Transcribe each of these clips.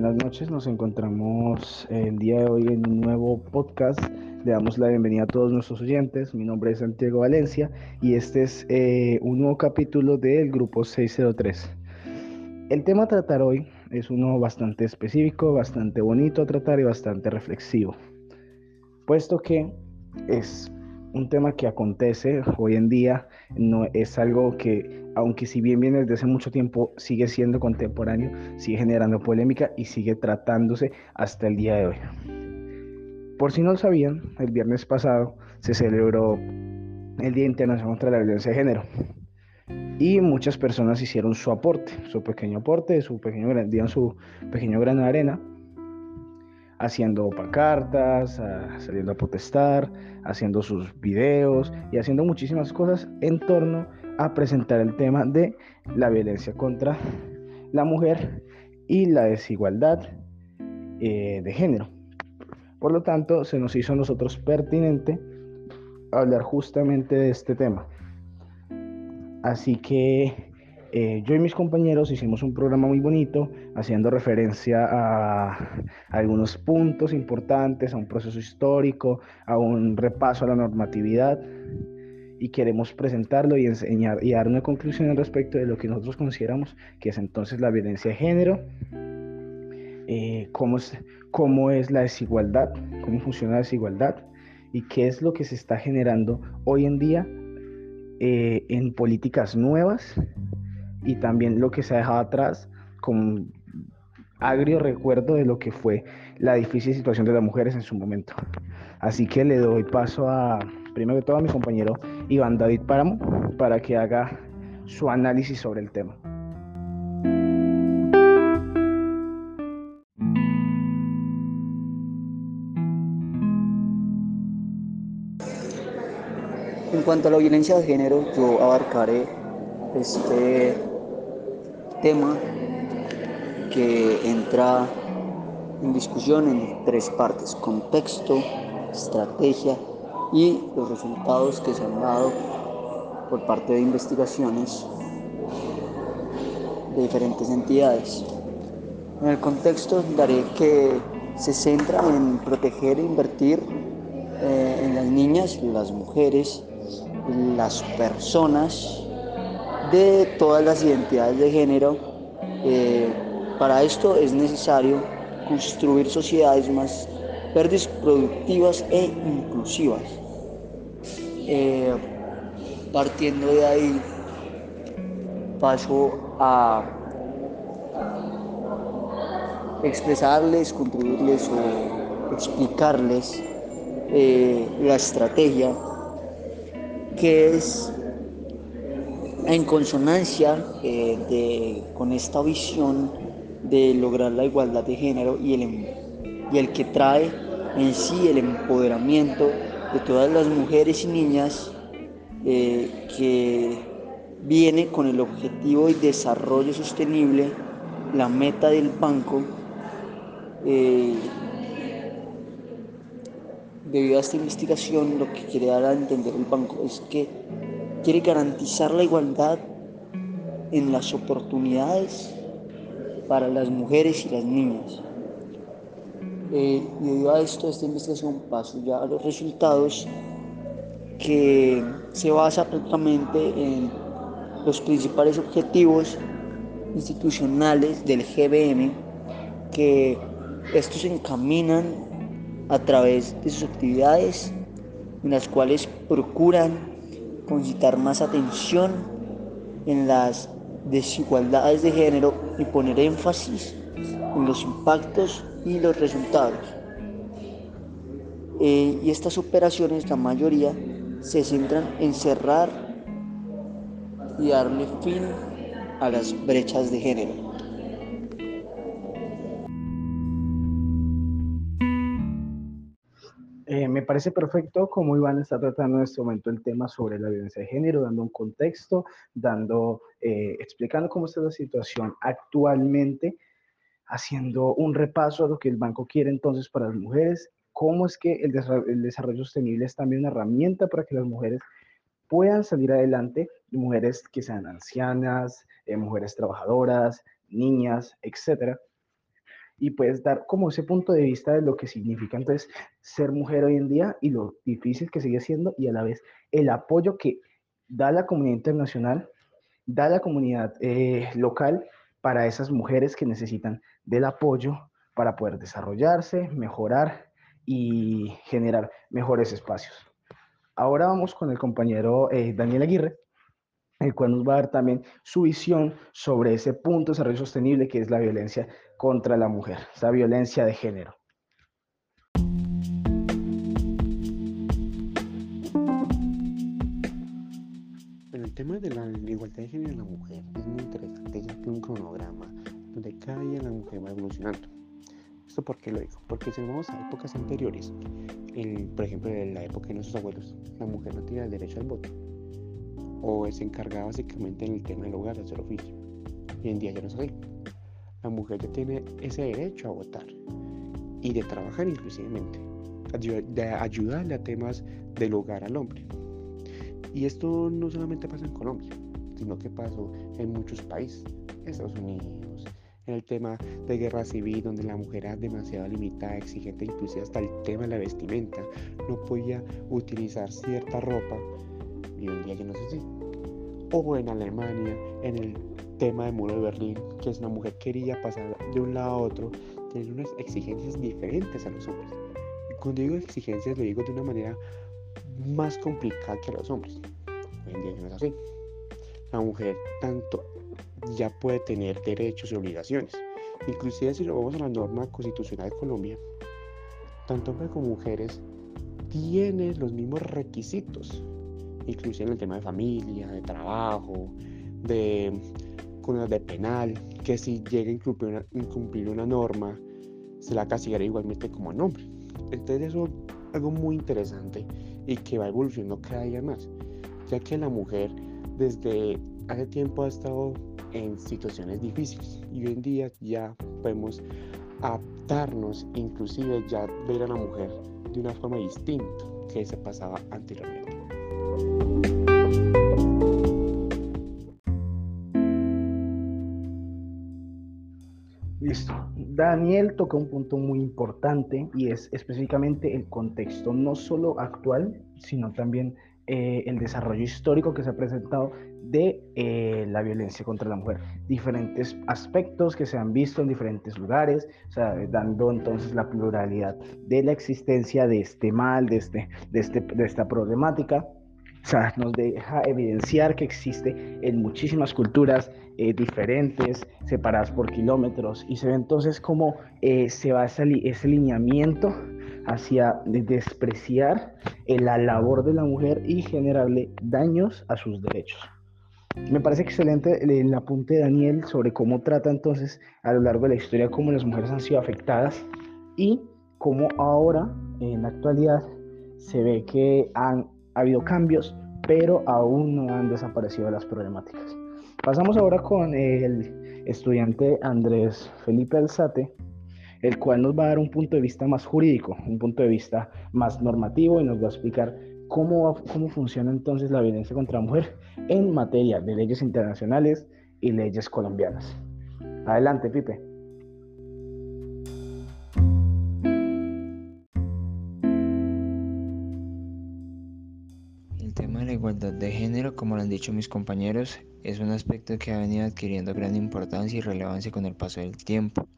Buenas noches, nos encontramos el día de hoy en un nuevo podcast. Le damos la bienvenida a todos nuestros oyentes. Mi nombre es Santiago Valencia y este es eh, un nuevo capítulo del grupo 603. El tema a tratar hoy es uno bastante específico, bastante bonito a tratar y bastante reflexivo, puesto que es un tema que acontece hoy en día, no es algo que, aunque si bien viene desde hace mucho tiempo, sigue siendo contemporáneo, sigue generando polémica y sigue tratándose hasta el día de hoy. Por si no lo sabían, el viernes pasado se celebró el Día Internacional contra la Violencia de Género. Y muchas personas hicieron su aporte, su pequeño aporte, su pequeño, dieron su pequeño grano de arena haciendo pancartas, saliendo a protestar, haciendo sus videos y haciendo muchísimas cosas en torno a presentar el tema de la violencia contra la mujer y la desigualdad eh, de género. Por lo tanto, se nos hizo a nosotros pertinente hablar justamente de este tema. Así que eh, yo y mis compañeros hicimos un programa muy bonito haciendo referencia a, algunos puntos importantes, a un proceso histórico, a un repaso a la normatividad y queremos presentarlo y enseñar y dar una conclusión al respecto de lo que nosotros consideramos que es entonces la violencia de género, eh, cómo, es, la desigualdad, cómo funciona la desigualdad y qué es lo que se está generando hoy en día eh, en políticas nuevas y también lo que se ha dejado atrás con agrio recuerdo de lo que fue la difícil situación de las mujeres en su momento. Así que le doy paso a, primero que todo, a mi compañero Iván David Páramo para que haga su análisis sobre el tema. En cuanto a la violencia de género, yo abarcaré este tema que entra en discusión en tres partes, contexto, estrategia y los resultados que se han dado por parte de investigaciones de diferentes entidades. En el contexto daré que se centra en proteger e invertir eh, en las niñas, las mujeres, las personas de todas las identidades de género. Eh, para esto es necesario construir sociedades más verdes, productivas e inclusivas. Eh, partiendo de ahí, paso a expresarles, contribuirles o explicarles eh, la estrategia que es en consonancia eh, con esta visión de lograr la igualdad de género y el, em, y el que trae en sí el empoderamiento de todas las mujeres y niñas eh, que viene con el objetivo de desarrollo sostenible, la meta del banco. Eh, debido a esta investigación, lo que quiere dar a entender el banco es que quiere garantizar la igualdad en las oportunidades para las mujeres y las niñas. Eh, y debido a esto, esta investigación paso ya a los resultados que se basa prácticamente en los principales objetivos institucionales del GBM, que estos encaminan a través de sus actividades en las cuales procuran concitar más atención en las desigualdades de género y poner énfasis en los impactos y los resultados. Eh, y estas operaciones, la mayoría, se centran en cerrar y darle fin a las brechas de género. Me parece perfecto cómo Iván está tratando en este momento el tema sobre la violencia de género, dando un contexto, dando, eh, explicando cómo está la situación actualmente, haciendo un repaso a lo que el banco quiere entonces para las mujeres, cómo es que el, desarrollo sostenible es también una herramienta para que las mujeres puedan salir adelante, mujeres que sean ancianas, eh, mujeres trabajadoras, niñas, etcétera, y puedes dar como ese punto de vista de lo que significa entonces ser mujer hoy en día y lo difícil que sigue siendo y a la vez el apoyo que da la comunidad internacional, da la comunidad eh, local para esas mujeres que necesitan del apoyo para poder desarrollarse, mejorar y generar mejores espacios. Ahora vamos con el compañero eh, Daniel Aguirre, el cual nos va a dar también su visión sobre ese punto de desarrollo sostenible que es la violencia contra la mujer, esa violencia de género. Bueno, el tema de la igualdad de género en la mujer es muy interesante, ya que un cronograma donde cada día la mujer va evolucionando. ¿Esto por qué lo digo? Porque si vamos a épocas anteriores, por ejemplo, en la época de nuestros abuelos, la mujer no tenía el derecho al voto o se encargaba básicamente en el tema del hogar, de hacer oficio. Hoy en día ya no es así. La mujer ya tiene ese derecho a votar y de trabajar inclusivamente, de ayudarle a temas del hogar al hombre. Y esto no solamente pasa en Colombia, sino que pasó en muchos países, Estados Unidos, en el tema de guerra civil, donde la mujer era demasiado limitada, exigente, inclusive hasta el tema de la vestimenta, no podía utilizar cierta ropa y en día ya no es así. O en Alemania, en el tema del muro de Berlín, que es una mujer quería pasar de un lado a otro, tiene unas exigencias diferentes a los hombres. Y cuando digo exigencias, lo digo de una manera más complicada que a los hombres. Hoy en día ya no es así. La mujer tanto ya puede tener derechos y obligaciones. Inclusive si lo vamos a la norma constitucional de Colombia, tanto hombres como mujeres tienen los mismos requisitos inclusive en el tema de familia, de trabajo, de, de penal, que si llega a incumplir una, norma, se la castigará igualmente como el hombre. Entonces eso es algo muy interesante y que va evolucionando cada día más, ya que la mujer desde hace tiempo ha estado en situaciones difíciles y hoy en día ya podemos adaptarnos, inclusive ya ver a la mujer de una forma distinta que se pasaba anteriormente. Listo. Daniel toca un punto muy importante y es específicamente el contexto, no solo actual, sino también eh, el desarrollo histórico que se ha presentado de eh, la violencia contra la mujer. Diferentes aspectos que se han visto en diferentes lugares, dando entonces la pluralidad de la existencia de este mal, de, este, de, este, de esta problemática o sea, nos deja evidenciar que existe en muchísimas culturas eh, diferentes, separadas por kilómetros, y se ve entonces cómo eh, se va ese, ese lineamiento hacia despreciar eh, la labor de la mujer y generarle daños a sus derechos. Me parece excelente el, apunte de Daniel sobre cómo trata entonces a lo largo de la historia cómo las mujeres han sido afectadas y cómo ahora, en la actualidad, se ve que han ha habido cambios, pero aún no han desaparecido las problemáticas. Pasamos ahora con el estudiante Andrés Felipe Alzate, el cual nos va a dar un punto de vista más jurídico, un punto de vista más normativo y nos va a explicar cómo, cómo funciona entonces la violencia contra la mujer en materia de leyes internacionales y leyes colombianas. Adelante, Pipe. Como lo han dicho mis compañeros, es un aspecto que ha venido adquiriendo gran importancia y relevancia con el paso del tiempo,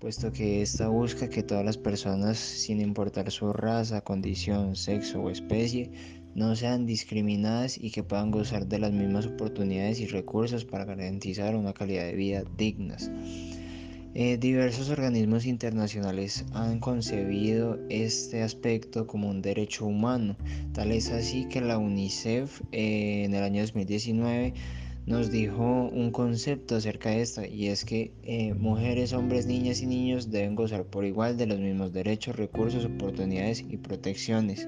puesto que esta busca que todas las personas, sin importar su raza, condición, sexo o especie, no sean discriminadas y que puedan gozar de las mismas oportunidades y recursos para garantizar una calidad de vida dignas. Eh, diversos organismos internacionales han concebido este aspecto como un derecho humano. Tal es así que la UNICEF eh, en el año 2019 nos dijo un concepto acerca de esto y es que eh, mujeres, hombres, niñas y niños deben gozar por igual de los mismos derechos, recursos, oportunidades y protecciones.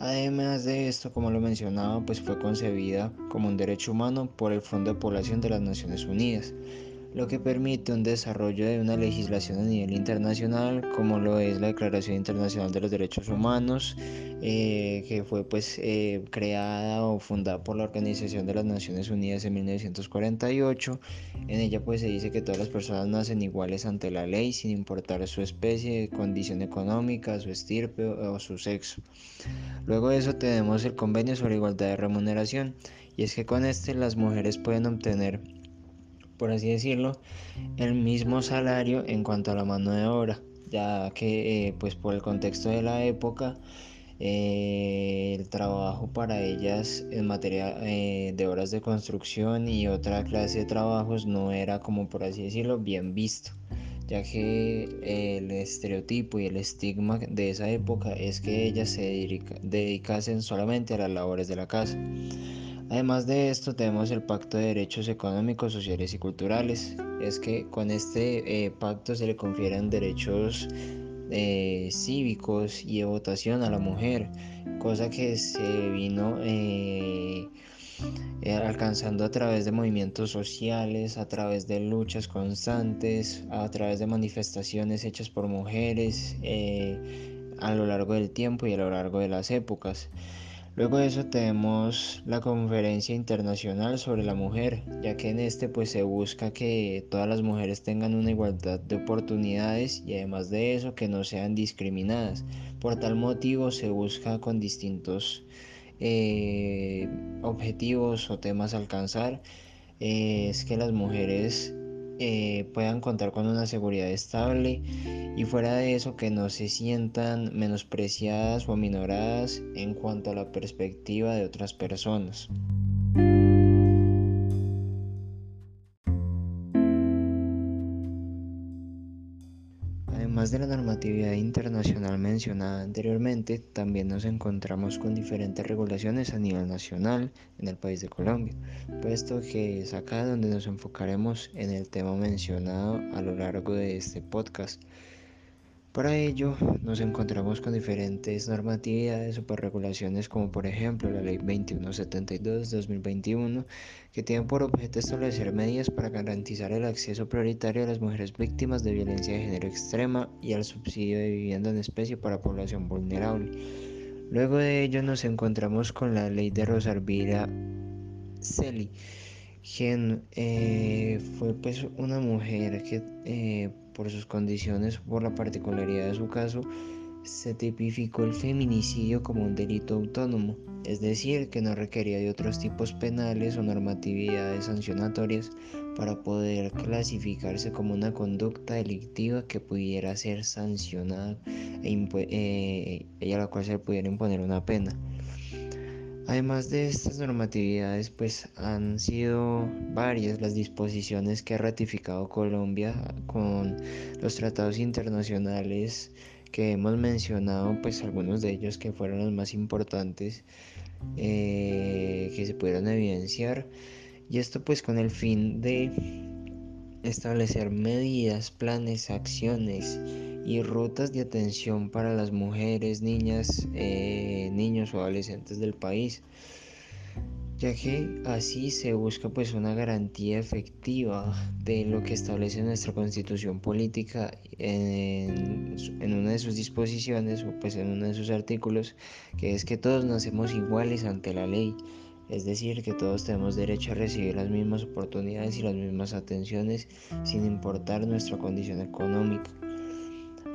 Además de esto, como lo mencionaba, pues fue concebida como un derecho humano por el Fondo de Población de las Naciones Unidas lo que permite un desarrollo de una legislación a nivel internacional, como lo es la Declaración Internacional de los Derechos Humanos, eh, que fue pues eh, creada o fundada por la Organización de las Naciones Unidas en 1948. En ella pues se dice que todas las personas nacen iguales ante la ley, sin importar su especie, condición económica, su estirpe o su sexo. Luego de eso tenemos el Convenio sobre Igualdad de Remuneración, y es que con este las mujeres pueden obtener por así decirlo, el mismo salario en cuanto a la mano de obra, ya que eh, pues por el contexto de la época eh, el trabajo para ellas en materia eh, de horas de construcción y otra clase de trabajos no era como por así decirlo bien visto ya que el estereotipo y el estigma de esa época es que ellas se dedicasen solamente a las labores de la casa. Además de esto tenemos el Pacto de Derechos Económicos, Sociales y Culturales. Es que con este eh, pacto se le confieren derechos eh, cívicos y de votación a la mujer, cosa que se vino eh, alcanzando a través de movimientos sociales, a través de luchas constantes, a través de manifestaciones hechas por mujeres a lo largo del tiempo y a lo largo de las épocas. Luego de eso tenemos la Conferencia Internacional sobre la Mujer, ya que en este pues se busca que todas las mujeres tengan una igualdad de oportunidades y además de eso que no sean discriminadas. Por tal motivo se busca con distintos eh, objetivos o temas alcanzar eh, es que las mujeres eh, puedan contar con una seguridad estable y fuera de eso que no se sientan menospreciadas o aminoradas en cuanto a la perspectiva de otras personas. De la normatividad internacional mencionada anteriormente, también nos encontramos con diferentes regulaciones a nivel nacional en el país de Colombia, puesto que es acá donde nos enfocaremos en el tema mencionado a lo largo de este podcast. Para ello nos encontramos con diferentes normatividades o regulaciones como por ejemplo la Ley 2172-2021 que tiene por objeto establecer medidas para garantizar el acceso prioritario a las mujeres víctimas de violencia de género extrema y al subsidio de vivienda en especie para población vulnerable. Luego de ello nos encontramos con la Ley de Rosarvira Celi quien eh, fue pues una mujer que eh, por sus condiciones, por la particularidad de su caso, se tipificó el feminicidio como un delito autónomo, es decir, que no requería de otros tipos penales o normatividades sancionatorias para poder clasificarse como una conducta delictiva que pudiera ser sancionada e eh, y a la cual se pudiera imponer una pena. Además de estas normatividades, pues han sido varias las disposiciones que ha ratificado Colombia con los tratados internacionales que hemos mencionado, pues algunos de ellos que fueron los más importantes eh, que se pudieron evidenciar. Y esto pues con el fin de establecer medidas, planes, acciones y rutas de atención para las mujeres, niñas, eh, niños o adolescentes del país, ya que así se busca pues una garantía efectiva de lo que establece nuestra constitución política en, en una de sus disposiciones o pues en uno de sus artículos, que es que todos nacemos iguales ante la ley. Es decir, que todos tenemos derecho a recibir las mismas oportunidades y las mismas atenciones sin importar nuestra condición económica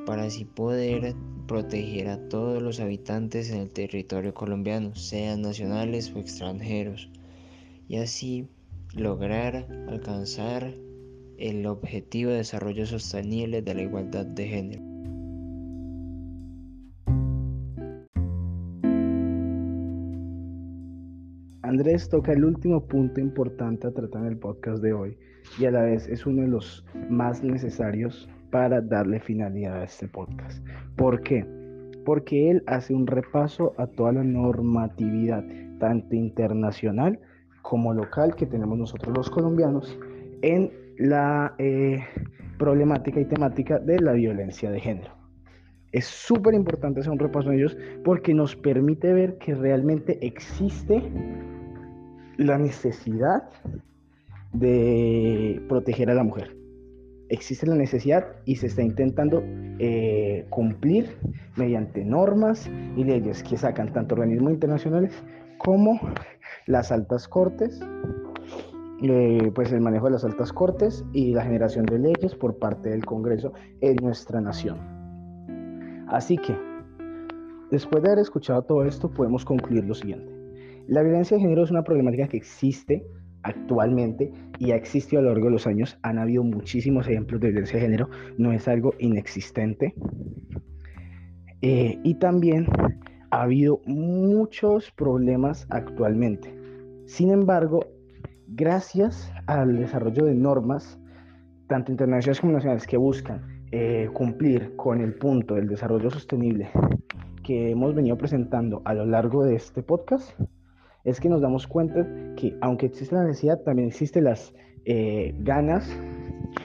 para así poder proteger a todos los habitantes en el territorio colombiano, sean nacionales o extranjeros, y así lograr alcanzar el objetivo de desarrollo sostenible de la igualdad de género. Andrés toca el último punto importante a tratar en el podcast de hoy y a la vez es uno de los más necesarios para darle finalidad a este podcast. ¿Por qué? Porque él hace un repaso a toda la normatividad, tanto internacional como local, que tenemos nosotros los colombianos en la eh, problemática y temática de la violencia de género. Es súper importante hacer un repaso en ellos porque nos permite ver que realmente existe la necesidad de proteger a la mujer. Existe la necesidad y se está intentando eh, cumplir mediante normas y leyes que sacan tanto organismos internacionales como las altas cortes, eh, pues el manejo de las altas cortes y la generación de leyes por parte del Congreso en nuestra nación. Así que, después de haber escuchado todo esto, podemos concluir lo siguiente. La violencia de género es una problemática que existe actualmente y ha existido a lo largo de los años. Han habido muchísimos ejemplos de violencia de género, no es algo inexistente. Eh, y también ha habido muchos problemas actualmente. Sin embargo, gracias al desarrollo de normas, tanto internacionales como nacionales, que buscan eh, cumplir con el punto del desarrollo sostenible que hemos venido presentando a lo largo de este podcast, es que nos damos cuenta que aunque existe la necesidad, también existen las eh, ganas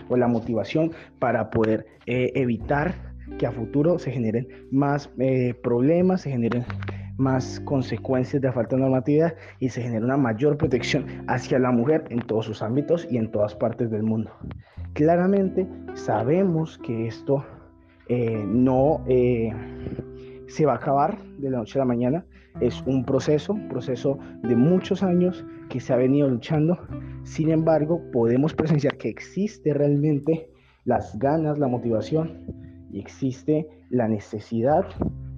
o la motivación para poder eh, evitar que a futuro se generen más eh, problemas, se generen más consecuencias de falta de normatividad y se genere una mayor protección hacia la mujer en todos sus ámbitos y en todas partes del mundo. Claramente sabemos que esto no se va a acabar de la noche a la mañana, es un proceso, un proceso de muchos años que se ha venido luchando. Sin embargo, podemos presenciar que existe realmente las ganas, la motivación y existe la necesidad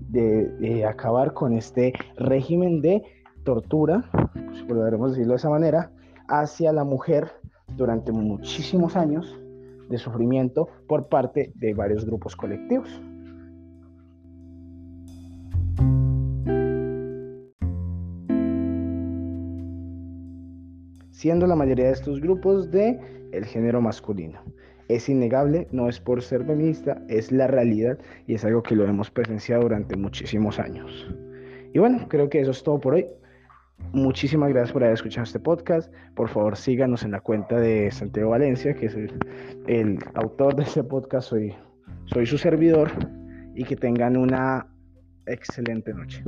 de, acabar con este régimen de tortura, pues podríamos decirlo de esa manera, hacia la mujer durante muchísimos años de sufrimiento por parte de varios grupos colectivos. Siendo la mayoría de estos grupos de el género masculino. Es innegable, no es por ser feminista, es la realidad y es algo que lo hemos presenciado durante muchísimos años. Y bueno, creo que eso es todo por hoy. Muchísimas gracias por haber escuchado este podcast. Por favor, síganos en la cuenta de Santiago Valencia, que es el, autor de este podcast. Soy su servidor y que tengan una excelente noche.